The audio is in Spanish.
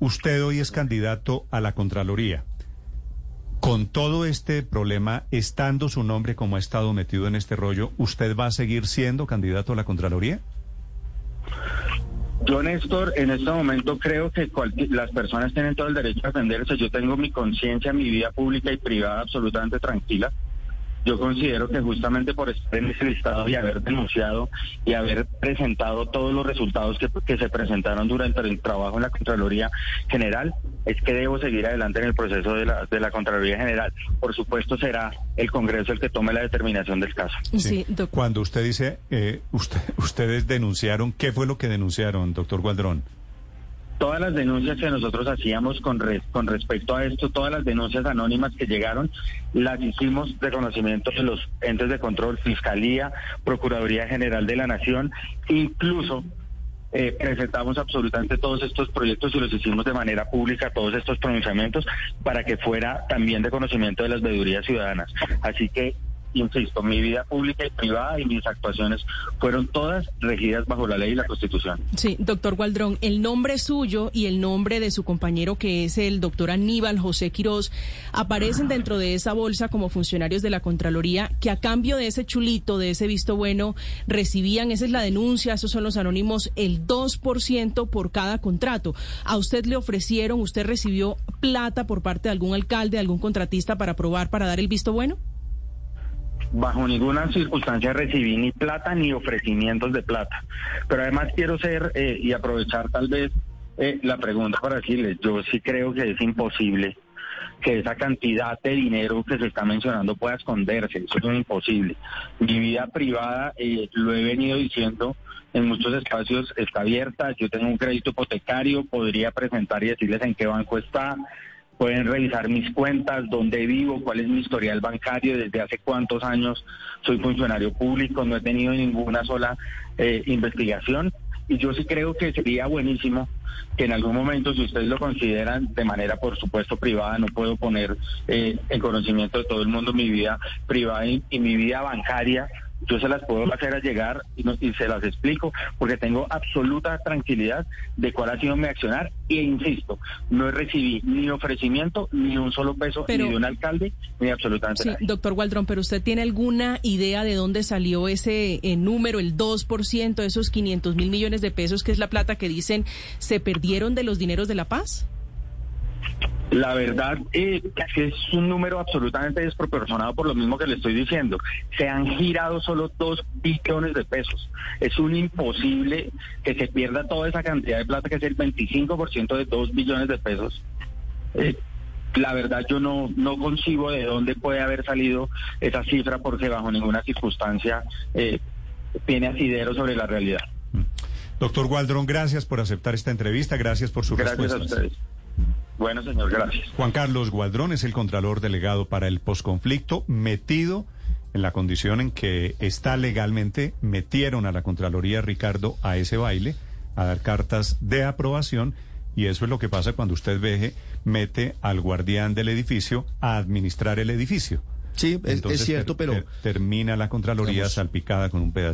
usted hoy es candidato a la Contraloría. Con todo este problema, estando su nombre como ha estado metido en este rollo, ¿usted va a seguir siendo candidato a la Contraloría? Yo, Néstor, en este momento creo que las personas tienen todo el derecho a defenderse. Yo tengo mi conciencia, mi vida pública y privada absolutamente tranquila. Yo considero que justamente por estar en ese listado y haber denunciado y haber presentado todos los resultados que, se presentaron durante el trabajo en la Contraloría General, es que debo seguir adelante en el proceso de la, de la Contraloría General. Por supuesto, será el Congreso el que tome la determinación del caso. Sí, Cuando usted dice, eh, usted, ustedes denunciaron, ¿qué fue lo que denunciaron, doctor Gualdrón? Todas las denuncias que nosotros hacíamos con, con respecto a esto, todas las denuncias anónimas que llegaron, las hicimos de conocimiento de los entes de control, Fiscalía, Procuraduría General de la Nación, incluso eh, presentamos absolutamente todos estos proyectos y los hicimos de manera pública, todos estos pronunciamientos, para que fuera también de conocimiento de las veedurías ciudadanas. Así que insisto, mi vida pública y privada y mis actuaciones fueron todas regidas bajo la ley y la Constitución. Sí, doctor Gualdrón, el nombre suyo y el nombre de su compañero, que es el doctor Aníbal José Quirós, aparecen dentro de esa bolsa como funcionarios de la Contraloría que a cambio de ese chulito, de ese visto bueno, recibían, esa es la denuncia, esos son los anónimos, el 2% por cada contrato. ¿A usted le ofrecieron, usted recibió plata por parte de algún alcalde, algún contratista para aprobar, para dar el visto bueno? Bajo ninguna circunstancia recibí ni plata ni ofrecimientos de plata. Pero además quiero ser eh, y aprovechar tal vez eh, la pregunta para decirles, yo sí creo que es imposible que esa cantidad de dinero que se está mencionando pueda esconderse, eso es imposible. Mi vida privada, eh, lo he venido diciendo en muchos espacios, está abierta, yo tengo un crédito hipotecario, podría presentar y decirles en qué banco está, pueden revisar mis cuentas, dónde vivo, cuál es mi historial bancario, desde hace cuántos años soy funcionario público, no he tenido ninguna sola eh, investigación. Y yo sí creo que sería buenísimo que en algún momento, si ustedes lo consideran de manera, por supuesto, privada, no puedo poner eh, en conocimiento de todo el mundo mi vida privada y mi vida bancaria, yo se las puedo hacer a llegar y, se las explico porque tengo absoluta tranquilidad de cuál ha sido mi accionar e insisto, no recibí ni ofrecimiento ni un solo peso ni de un alcalde ni absolutamente sí, Doctor Waldron, pero usted tiene alguna idea de dónde salió ese eh, número, el 2%, esos 500 mil millones de pesos, que es la plata que dicen se perdieron de los dineros de la paz? La verdad eh, es un número absolutamente desproporcionado por lo mismo que le estoy diciendo. Se han girado solo dos billones de pesos. Es un imposible que se pierda toda esa cantidad de plata, que es el 25% de dos billones de pesos. Eh, la verdad yo no, no concibo de dónde puede haber salido esa cifra porque bajo ninguna circunstancia eh, tiene asidero sobre la realidad. Doctor Gualdrón, gracias por aceptar esta entrevista, gracias por su respuesta. Gracias a ustedes. Bueno, señor, gracias. Juan Carlos Gualdrón es el Contralor Delegado para el Posconflicto, metido en la condición en que está legalmente, metieron a la Contraloría Ricardo a ese baile, a dar cartas de aprobación, y eso es lo que pasa cuando usted veje, mete al guardián del edificio a administrar el edificio. Sí, es, cierto, pero... termina la Contraloría salpicada con un pedacito.